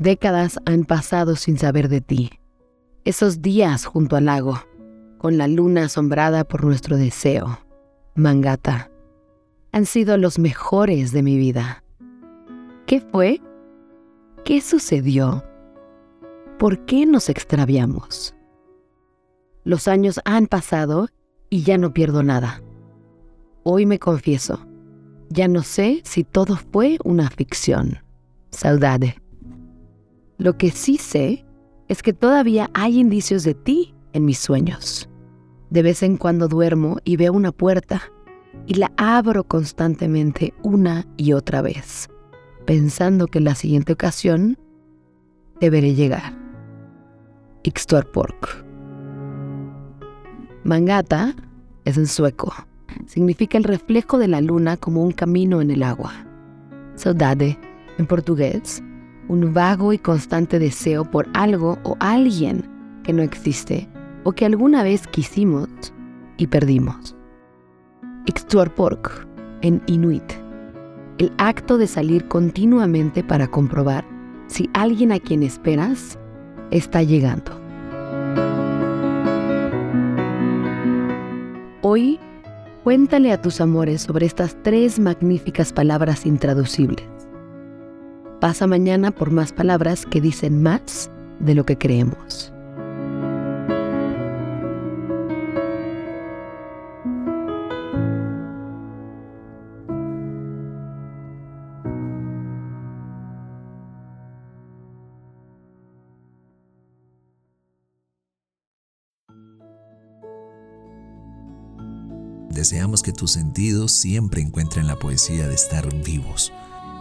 Décadas han pasado sin saber de ti. Esos días junto al lago, con la luna asombrada por nuestro deseo, Mangata, han sido los mejores de mi vida. ¿Qué fue? ¿Qué sucedió? ¿Por qué nos extraviamos? Los años han pasado y ya no pierdo nada. Hoy me confieso, ya no sé si todo fue una ficción. Saudade. Lo que sí sé es que todavía hay indicios de ti en mis sueños. De vez en cuando duermo y veo una puerta y la abro constantemente una y otra vez, pensando que la siguiente ocasión deberé llegar. Pork. Mangata es en sueco. Significa el reflejo de la luna como un camino en el agua. Saudade, en portugués, un vago y constante deseo por algo o alguien que no existe o que alguna vez quisimos y perdimos. pork en Inuit. El acto de salir continuamente para comprobar si alguien a quien esperas está llegando. Hoy, cuéntale a tus amores sobre estas tres magníficas palabras intraducibles Pasa mañana por más palabras que dicen más de lo que creemos. Deseamos que tus sentidos siempre encuentren la poesía de estar vivos